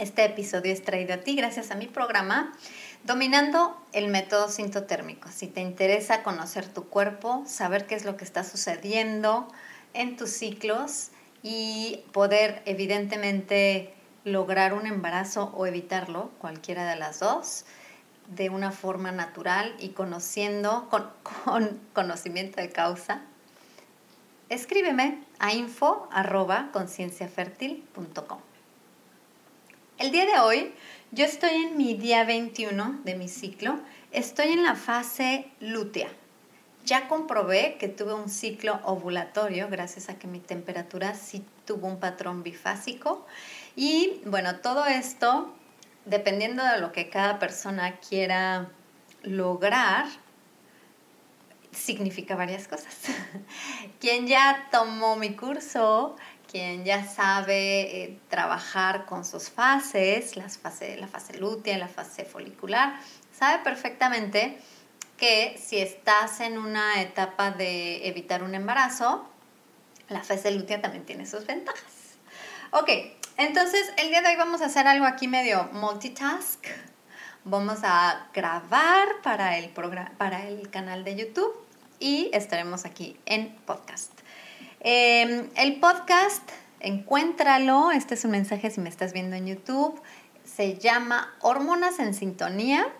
Este episodio es traído a ti gracias a mi programa Dominando el método sintotérmico. Si te interesa conocer tu cuerpo, saber qué es lo que está sucediendo en tus ciclos y poder evidentemente lograr un embarazo o evitarlo, cualquiera de las dos, de una forma natural y conociendo, con, con conocimiento de causa, escríbeme a info El día de hoy yo estoy en mi día 21 de mi ciclo, estoy en la fase lútea. Ya comprobé que tuve un ciclo ovulatorio gracias a que mi temperatura sí tuvo un patrón bifásico y bueno, todo esto, dependiendo de lo que cada persona quiera lograr, significa varias cosas. quien ya tomó mi curso, quien ya sabe eh, trabajar con sus fases, las fase, la fase lútea, la fase folicular, sabe perfectamente que si estás en una etapa de evitar un embarazo, la fase lútea también tiene sus ventajas. Ok, entonces, el día de hoy vamos a hacer algo aquí medio multitask. Vamos a grabar para el, para el canal de YouTube y estaremos aquí en podcast. Em, el podcast, encuéntralo. Este es un mensaje si me estás viendo en YouTube. Se llama Hormonas en Sintonía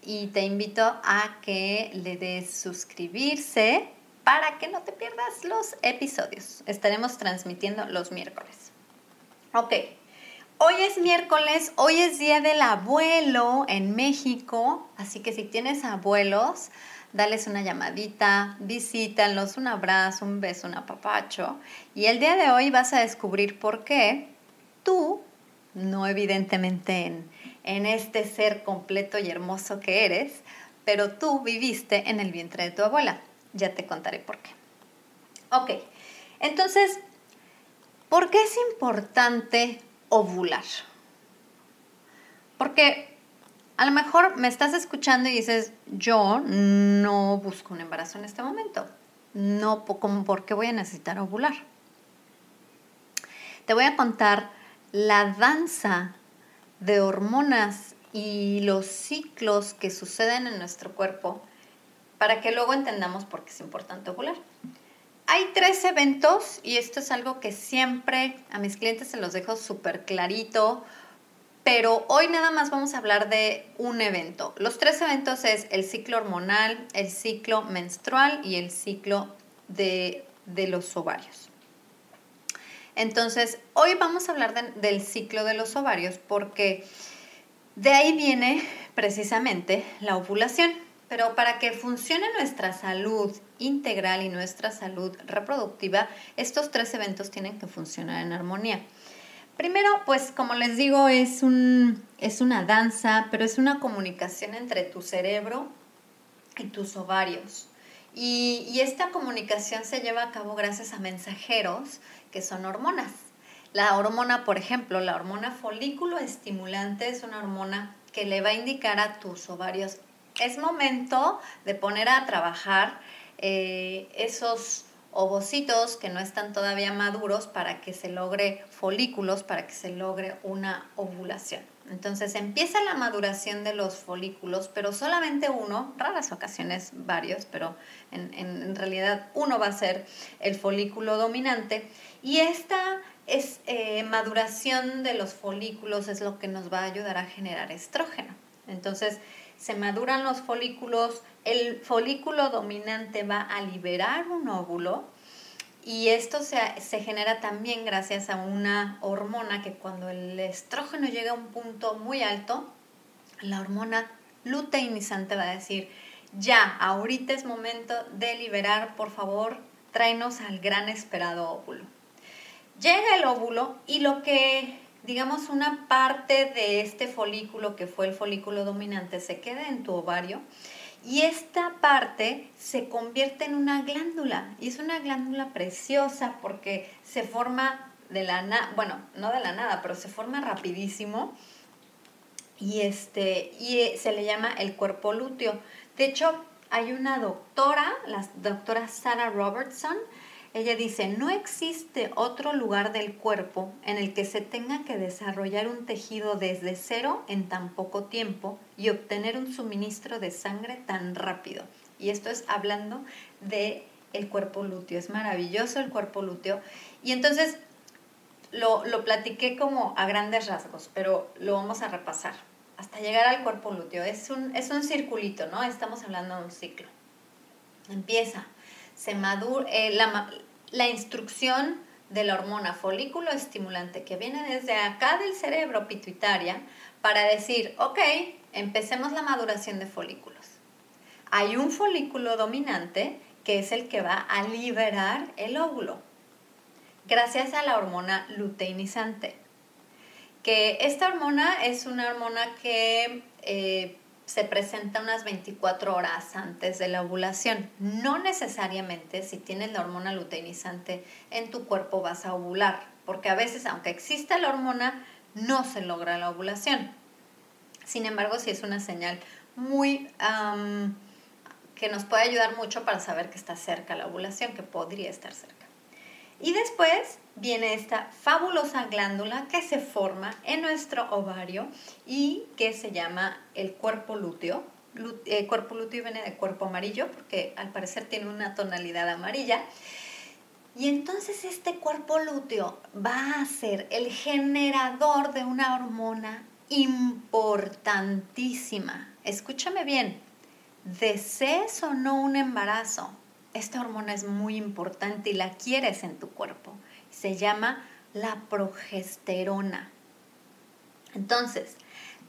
y te invito a que le des suscribirse para que no te pierdas los episodios. Estaremos transmitiendo los miércoles. Ok, hoy es miércoles, hoy es Día del Abuelo en México, así que si tienes abuelos, dales una llamadita, visítalos, un abrazo, un beso, un apapacho. Y el día de hoy vas a descubrir por qué tú, no evidentemente en, en este ser completo y hermoso que eres, pero tú viviste en el vientre de tu abuela. Ya te contaré por qué. Ok, entonces ¿Por qué es importante ovular? Porque a lo mejor me estás escuchando y dices, yo no busco un embarazo en este momento. No, ¿por qué voy a necesitar ovular? Te voy a contar la danza de hormonas y los ciclos que suceden en nuestro cuerpo para que luego entendamos por qué es importante ovular. Hay tres eventos y esto es algo que siempre a mis clientes se los dejo súper clarito, pero hoy nada más vamos a hablar de un evento. Los tres eventos es el ciclo hormonal, el ciclo menstrual y el ciclo de, los ovarios. Entonces, hoy vamos a hablar del ciclo de los ovarios porque de ahí viene precisamente la ovulación. Pero para que funcione nuestra salud integral y nuestra salud reproductiva, estos tres eventos tienen que funcionar en armonía. Primero, pues como les digo, es, un, es una danza, pero es una comunicación entre tu cerebro y tus ovarios. Y, esta comunicación se lleva a cabo gracias a mensajeros que son hormonas. La hormona, por ejemplo, la hormona folículo estimulante es una hormona que le va a indicar a tus ovarios es momento de poner a trabajar eh, esos ovocitos que no están todavía maduros para que se logre folículos, para que se logre una ovulación. Entonces empieza la maduración de los folículos, pero solamente uno, raras ocasiones varios, pero en, en realidad uno va a ser el folículo dominante. Y esta es eh, maduración de los folículos es lo que nos va a ayudar a generar estrógeno. Entonces, se maduran los folículos, el folículo dominante va a liberar un óvulo y esto se, se, genera también gracias a una hormona que cuando el estrógeno llega a un punto muy alto, la hormona luteinizante va a decir, ya, ahorita es momento de liberar, por favor, tráenos al gran esperado óvulo. Llega el óvulo y lo que, digamos, una parte de este folículo que fue el folículo dominante se queda en tu ovario y esta parte se convierte en una glándula y es una glándula preciosa porque se forma de la nada, bueno, no de la nada, pero se forma rapidísimo y, este, y eh, se le llama el cuerpo lúteo. De hecho, hay una doctora, la doctora Sarah Robertson, ella dice, no existe otro lugar del cuerpo en el que se tenga que desarrollar un tejido desde cero en tan poco tiempo y obtener un suministro de sangre tan rápido. Y esto es hablando de el cuerpo lúteo. Es maravilloso el cuerpo lúteo. Y entonces lo, lo platiqué como a grandes rasgos, pero lo vamos a repasar hasta llegar al cuerpo lúteo. Es un, es un circulito, ¿no? Estamos hablando de un ciclo. Empieza se madura, eh, la, la instrucción de la hormona folículo estimulante que viene desde acá del cerebro pituitaria para decir, ok, empecemos la maduración de folículos. Hay un folículo dominante que es el que va a liberar el óvulo, gracias a la hormona luteinizante. Que esta hormona es una hormona que eh, se presenta unas 24 horas antes de la ovulación. No necesariamente si tienes la hormona luteinizante en tu cuerpo vas a ovular, porque a veces aunque exista la hormona, no se logra la ovulación. Sin embargo, sí es una señal muy que nos puede ayudar mucho para saber que está cerca la ovulación, que podría estar cerca. Y después viene esta fabulosa glándula que se forma en nuestro ovario y que se llama el cuerpo lúteo. Eh, cuerpo lúteo viene de cuerpo amarillo porque al parecer tiene una tonalidad amarilla. Y entonces este cuerpo lúteo va a ser el generador de una hormona importantísima. Escúchame bien, desees o no un embarazo, esta hormona es muy importante y la quieres en tu cuerpo. Se llama la progesterona. Entonces,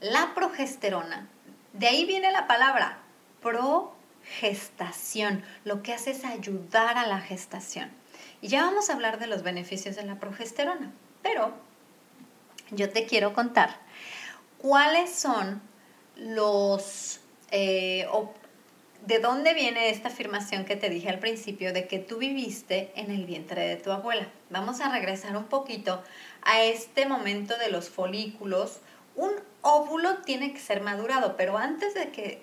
la progesterona, de ahí viene la palabra progestación. Lo que hace es ayudar a la gestación. Y ya vamos a hablar de los beneficios de la progesterona. Pero yo te quiero contar cuáles son los eh, ¿De dónde viene esta afirmación que te dije al principio de que tú viviste en el vientre de tu abuela? Vamos a regresar un poquito a este momento de los folículos. Un óvulo tiene que ser madurado, pero antes de que,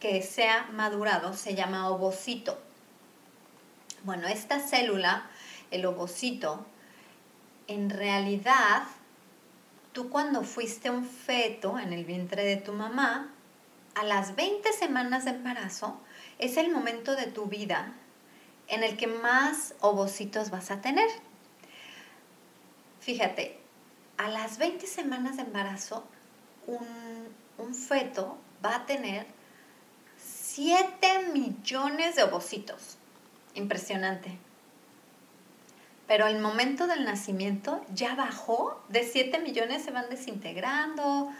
que sea madurado se llama ovocito. Bueno, esta célula, el ovocito, en realidad, tú cuando fuiste un feto en el vientre de tu mamá, a las 20 semanas de embarazo es el momento de tu vida en el que más ovocitos vas a tener. Fíjate, a las 20 semanas de embarazo, un, un feto va a tener 7 millones de ovocitos. Impresionante. Pero el momento del nacimiento ya bajó, de 7 millones se van desintegrando,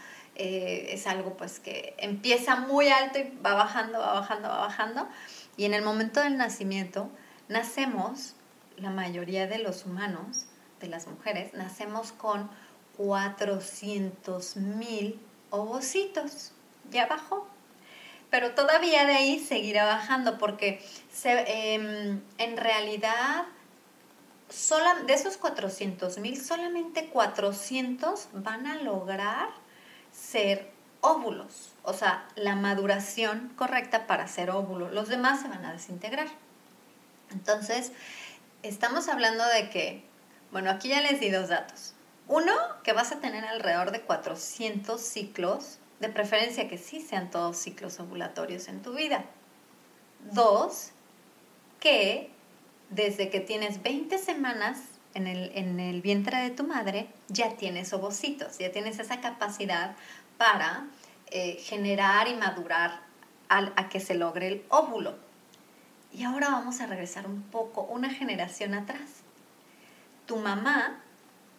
eh, es algo pues que empieza muy alto y va bajando, va bajando, va bajando. Y en el momento del nacimiento, nacemos, la mayoría de los humanos, de las mujeres, nacemos con 400 mil ovocitos. Ya bajó. Pero todavía de ahí seguirá bajando porque em, en realidad de esos 400 mil, solamente 400 van a lograr ser óvulos, o sea, la maduración correcta para ser óvulo. Los demás se van a desintegrar. Entonces, estamos hablando de que, bueno, aquí ya les di dos datos. Uno, que vas a tener alrededor de 400 ciclos, de preferencia que sí sean todos ciclos ovulatorios en tu vida. Dos, que desde que tienes 20 semanas en el, en el vientre de tu madre, ya tienes ovocitos, ya tienes esa capacidad para eh, generar y madurar a que se logre el óvulo. Y ahora vamos a regresar un poco, una generación atrás. Tu mamá,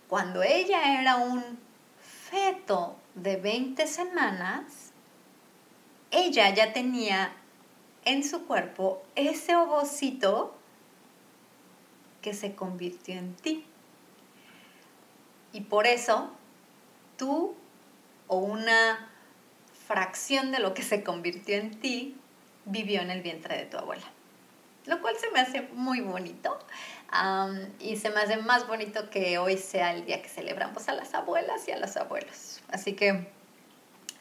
cuando ella era un feto de 20 semanas, ella ya tenía en su cuerpo ese ovocito que se convirtió en ti. Y por eso tú o una fracción de lo que se convirtió en ti vivió en el vientre de tu abuela. Lo cual se me hace muy bonito y se me hace más bonito que hoy sea el día que celebramos a las abuelas y a los abuelos. Así que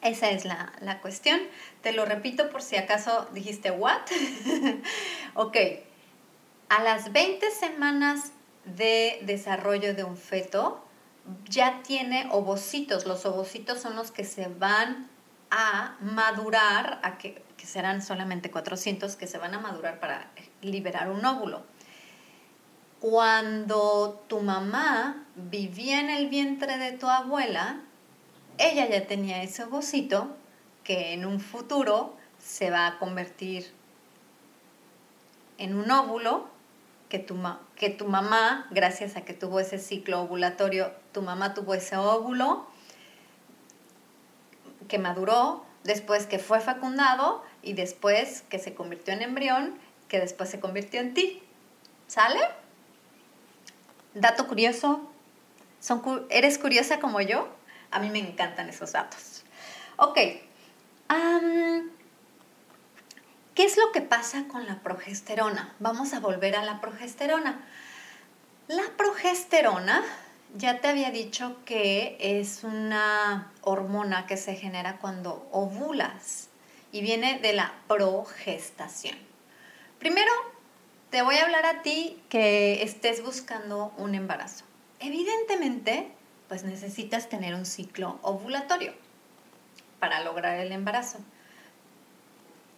esa es la, la cuestión. Te lo repito por si acaso dijiste, ¿what? ok, a las 20 semanas de desarrollo de un feto, ya tiene ovocitos. Los ovocitos son los que se van a madurar, a que, que, serán solamente 400, que se van a madurar para liberar un óvulo. Cuando tu mamá vivía en el vientre de tu abuela, ella ya tenía ese ovocito que en un futuro se va a convertir en un óvulo que tu, que tu mamá, gracias a que tuvo ese ciclo ovulatorio, tu mamá tuvo ese óvulo que maduró, después que fue fecundado y después que se convirtió en embrión, que después se convirtió en ti. ¿Sale? Dato curioso. ¿Son, ¿Eres curiosa como yo? A mí me encantan esos datos. Ok. ¿Qué es lo que pasa con la progesterona? Vamos a volver a la progesterona. La progesterona, ya te había dicho que es una hormona que se genera cuando ovulas y viene de la progestación. Primero, te voy a hablar a ti que estés buscando un embarazo. Evidentemente, pues necesitas tener un ciclo ovulatorio para lograr el embarazo.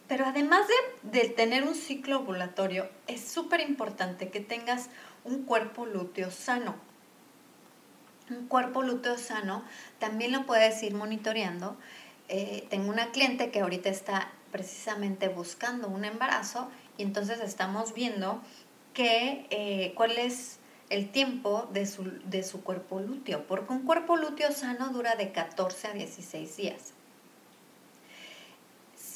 Pero además de, tener un ciclo ovulatorio, es súper importante que tengas un cuerpo lúteo sano. Un cuerpo lúteo sano también lo puedes ir monitoreando. Eh, tengo una cliente que ahorita está precisamente buscando un embarazo y entonces estamos viendo que, eh, cuál es el tiempo de su, de su cuerpo lúteo, porque un cuerpo lúteo sano dura de 14 a 16 días.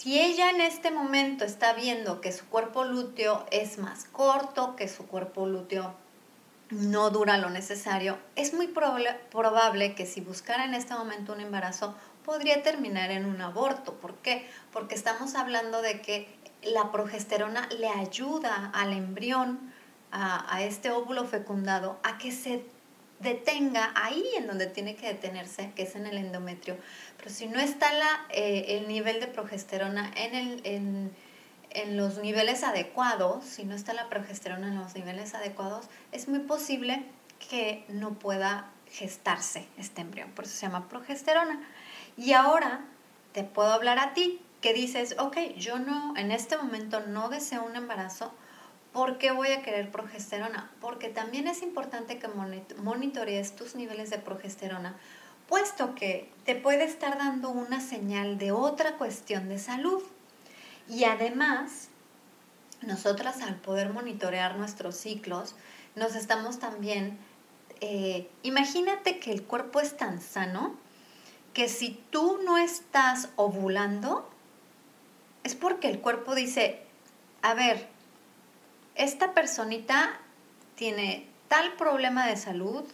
Si ella en este momento está viendo que su cuerpo lúteo es más corto, que su cuerpo lúteo no dura lo necesario, es muy probable, que si buscara en este momento un embarazo podría terminar en un aborto. ¿Por qué? Porque estamos hablando de que la progesterona le ayuda al embrión, a, a este óvulo fecundado, a que se detenga ahí en donde tiene que detenerse, que es en el endometrio. Pero si no está la, eh, el nivel de progesterona en, el, en, en, los niveles adecuados, si no está la progesterona en los niveles adecuados, es muy posible que no pueda gestarse este embrión. Por eso se llama progesterona. Y ahora te puedo hablar a ti que dices, ok, yo no, en este momento no deseo un embarazo, ¿Por qué voy a querer progesterona? Porque también es importante que monitorees tus niveles de progesterona, puesto que te puede estar dando una señal de otra cuestión de salud. Y además, nosotras al poder monitorear nuestros ciclos, nos estamos también, eh, imagínate que el cuerpo es tan sano que si tú no estás ovulando, es porque el cuerpo dice, a ver, esta personita tiene tal problema de salud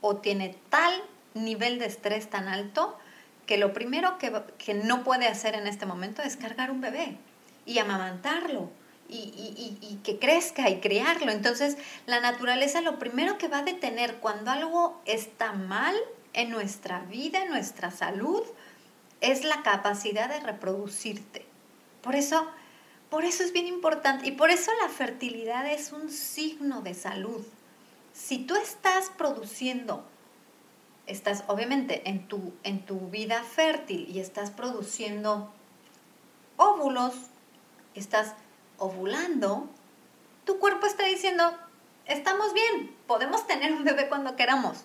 o tiene tal nivel de estrés tan alto que lo primero que, no puede hacer en este momento es cargar un bebé y amamantarlo y, y, que crezca y criarlo. Entonces, la naturaleza lo primero que va a detener cuando algo está mal en nuestra vida, en nuestra salud, es la capacidad de reproducirte. Por eso por eso es bien importante y por eso la fertilidad es un signo de salud. Si tú estás produciendo, estás obviamente en tu, en tu vida fértil y estás produciendo óvulos, estás ovulando, tu cuerpo está diciendo, estamos bien, podemos tener un bebé cuando queramos.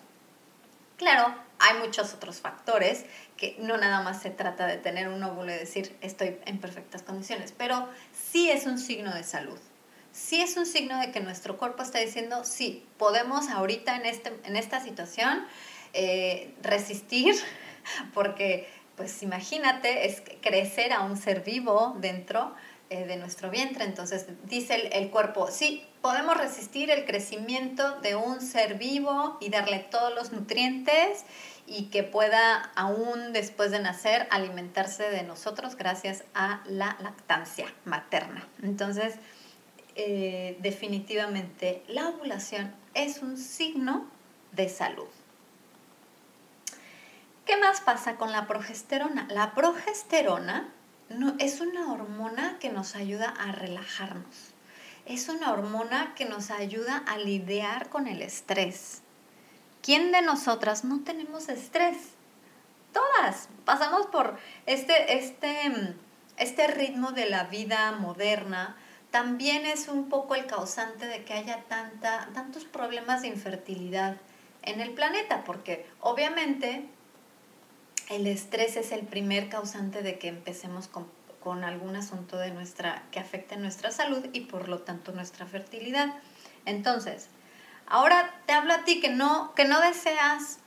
Claro, hay muchos otros factores que no nada más se trata de tener un óvulo y decir estoy en perfectas condiciones, pero sí es un signo de salud. Sí es un signo de que nuestro cuerpo está diciendo, sí, podemos ahorita en, este, en esta situación eh, resistir, porque pues imagínate, es crecer a un ser vivo dentro eh, de nuestro vientre. Entonces dice el, el, cuerpo, sí, podemos resistir el crecimiento de un ser vivo y darle todos los nutrientes y que pueda aún después de nacer alimentarse de nosotros gracias a la lactancia materna. Entonces, eh, definitivamente la ovulación es un signo de salud. ¿Qué más pasa con la progesterona? La progesterona no, es una hormona que nos ayuda a relajarnos. Es una hormona que nos ayuda a lidiar con el estrés. ¿Quién de nosotras no tenemos estrés? Todas pasamos por este, este, este ritmo de la vida moderna. También es un poco el causante de que haya tanta, tantos problemas de infertilidad en el planeta, porque obviamente el estrés es el primer causante de que empecemos con, algún asunto de nuestra, que afecte nuestra salud y por lo tanto nuestra fertilidad. Entonces, Ahora te hablo a ti que no, que no deseas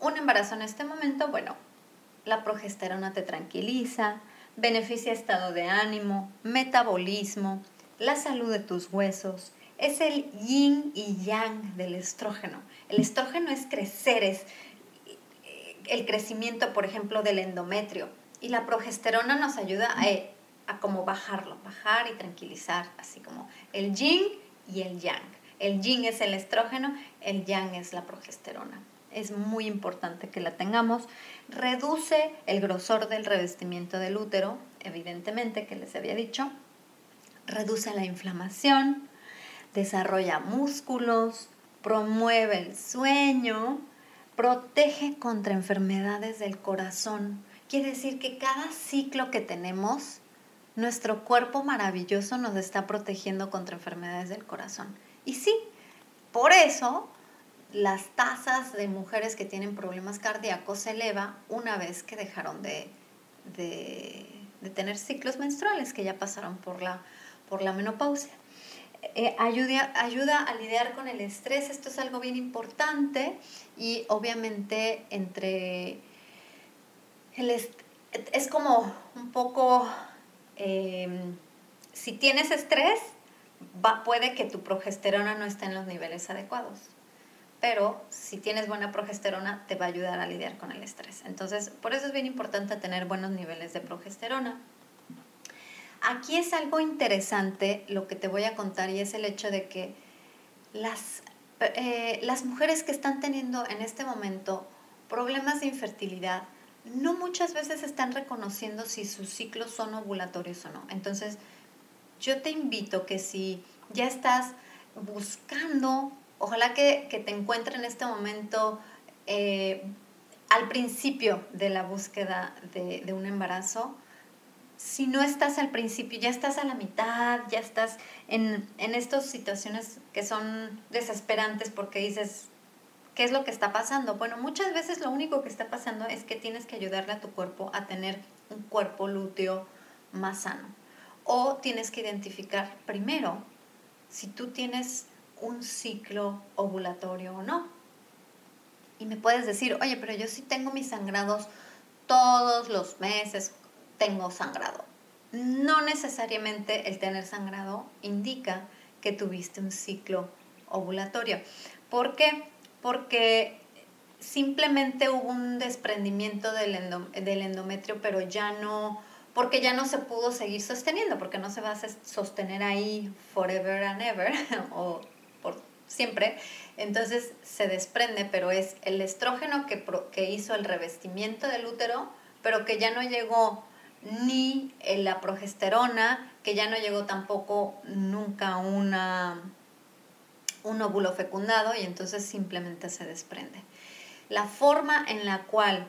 un embarazo en este momento. Bueno, la progesterona te tranquiliza, beneficia estado de ánimo, metabolismo, la salud de tus huesos. Es el yin y yang del estrógeno. El estrógeno es crecer, es el crecimiento, por ejemplo, del endometrio. Y la progesterona nos ayuda a, a como bajarlo, bajar y tranquilizar, así como el yin y el yang. El yin es el estrógeno, el yang es la progesterona. Es muy importante que la tengamos. Reduce el grosor del revestimiento del útero, evidentemente, que les había dicho. Reduce la inflamación, desarrolla músculos, promueve el sueño, protege contra enfermedades del corazón. Quiere decir que cada ciclo que tenemos, nuestro cuerpo maravilloso nos está protegiendo contra enfermedades del corazón. Y sí, por eso las tasas de mujeres que tienen problemas cardíacos se eleva una vez que dejaron de, tener ciclos menstruales, que ya pasaron por la, por la menopausia. Eh, ayuda, ayuda a lidiar con el estrés, esto es algo bien importante y obviamente entre el es como un poco, em, si tienes estrés, puede que tu progesterona no esté en los niveles adecuados. Pero si tienes buena progesterona, te va a ayudar a lidiar con el estrés. Entonces, por eso es bien importante tener buenos niveles de progesterona. Aquí es algo interesante lo que te voy a contar y es el hecho de que las, eh, las mujeres que están teniendo en este momento problemas de infertilidad, no muchas veces están reconociendo si sus ciclos son ovulatorios o no. Entonces, yo te invito que si ya estás buscando, ojalá que, te encuentre en este momento eh, al principio de la búsqueda de, un embarazo, si no estás al principio, ya estás a la mitad, ya estás en, en estas situaciones que son desesperantes porque dices, ¿qué es lo que está pasando? Bueno, muchas veces lo único que está pasando es que tienes que ayudarle a tu cuerpo a tener un cuerpo lúteo más sano o tienes que identificar primero si tú tienes un ciclo ovulatorio o no. Y me puedes decir, oye, pero yo sí tengo mis sangrados todos los meses, tengo sangrado. No necesariamente el tener sangrado indica que tuviste un ciclo ovulatorio. ¿Por qué? Porque simplemente hubo un desprendimiento del, del endometrio, pero ya no porque ya no se pudo seguir sosteniendo, porque no se va a sostener ahí forever and ever o por siempre. Entonces se desprende, pero es el estrógeno que, que hizo el revestimiento del útero, pero que ya no llegó ni la progesterona, que ya no llegó tampoco nunca una, un óvulo fecundado y entonces simplemente se desprende. La forma en la cual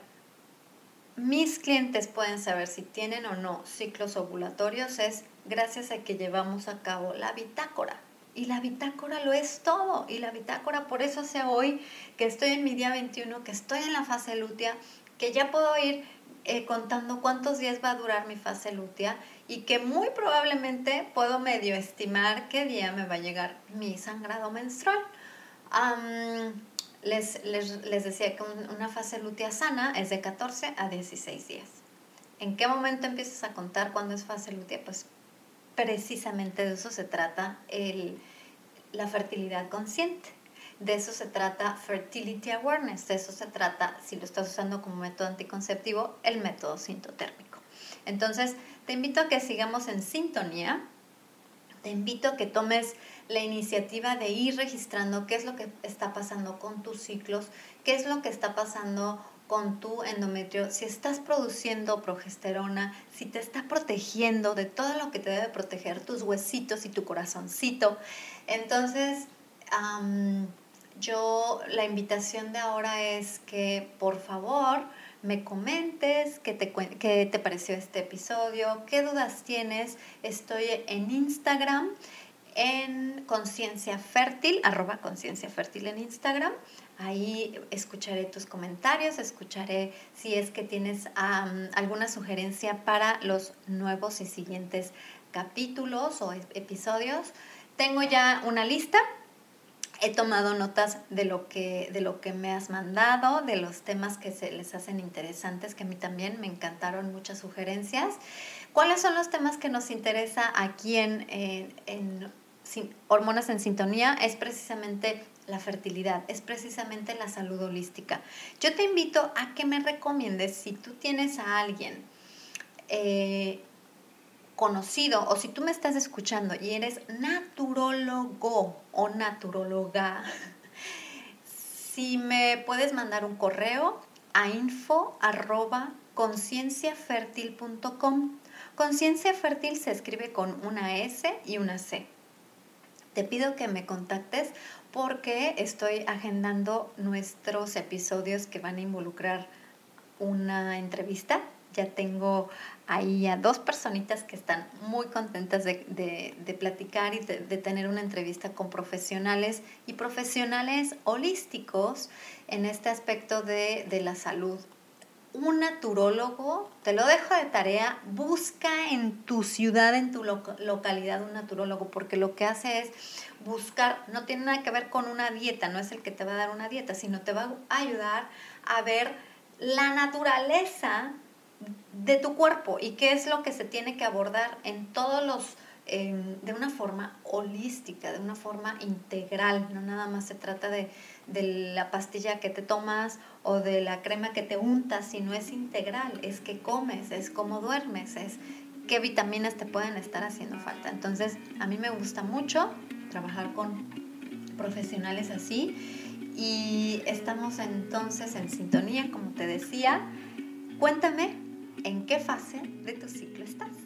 mis clientes pueden saber si tienen o no ciclos ovulatorios es gracias a que llevamos a cabo la bitácora. Y la bitácora lo es todo. Y la bitácora, por eso sé hoy que estoy en mi día 21, que estoy en la fase lútea, que ya puedo ir eh, contando cuántos días va a durar mi fase lútea y que muy probablemente puedo medio estimar qué día me va a llegar mi sangrado menstrual. Les, les, les, decía que una fase lútea sana es de 14 a 16 días. ¿En qué momento empiezas a contar cuándo es fase lútea? Pues precisamente de eso se trata el, la fertilidad consciente. De eso se trata Fertility Awareness, de eso se trata, si lo estás usando como método anticonceptivo, el método sintotérmico. Entonces, te invito a que sigamos en sintonía, te invito a que tomes la iniciativa de ir registrando qué es lo que está pasando con tus ciclos, qué es lo que está pasando con tu endometrio, si estás produciendo progesterona, si te está protegiendo de todo lo que te debe proteger tus huesitos y tu corazoncito. Entonces, yo la invitación de ahora es que por favor me comentes qué te, qué te pareció este episodio, qué dudas tienes. Estoy en Instagram en Conciencia Fértil, arroba Conciencia Fértil en Instagram. Ahí escucharé tus comentarios, escucharé si es que tienes alguna sugerencia para los nuevos y siguientes capítulos o episodios. Tengo ya una lista. He tomado notas de lo, que, de lo que me has mandado, de los temas que se les hacen interesantes, que a mí también me encantaron muchas sugerencias. ¿Cuáles son los temas que nos interesa aquí en, en Hormonas en Sintonía? Es precisamente la fertilidad, es precisamente la salud holística. Yo te invito a que me recomiendes si tú tienes a alguien eh, conocido o si tú me estás escuchando y eres naturólogo o naturóloga, si me puedes mandar un correo a info arroba concienciafertil.com. Conciencia fértil se escribe con una S y una C. Te pido que me contactes porque estoy agendando nuestros episodios que van a involucrar una entrevista. Ya tengo ahí a dos personitas que están muy contentas de, platicar y de, tener una entrevista con profesionales y profesionales holísticos en este aspecto de, la salud un naturólogo, te lo dejo de tarea, busca en tu ciudad, en tu localidad un naturólogo, porque lo que hace es buscar, no tiene nada que ver con una dieta, no es el que te va a dar una dieta, sino te va a ayudar a ver la naturaleza de tu cuerpo y qué es lo que se tiene que abordar en todos los de una forma holística, de una forma integral, no nada más se trata de, de, la pastilla que te tomas o de la crema que te untas, sino es integral, es que comes, es cómo duermes, es qué vitaminas te pueden estar haciendo falta. Entonces, a mí me gusta mucho trabajar con profesionales así y estamos entonces en sintonía, como te decía. Cuéntame en qué fase de tu ciclo estás.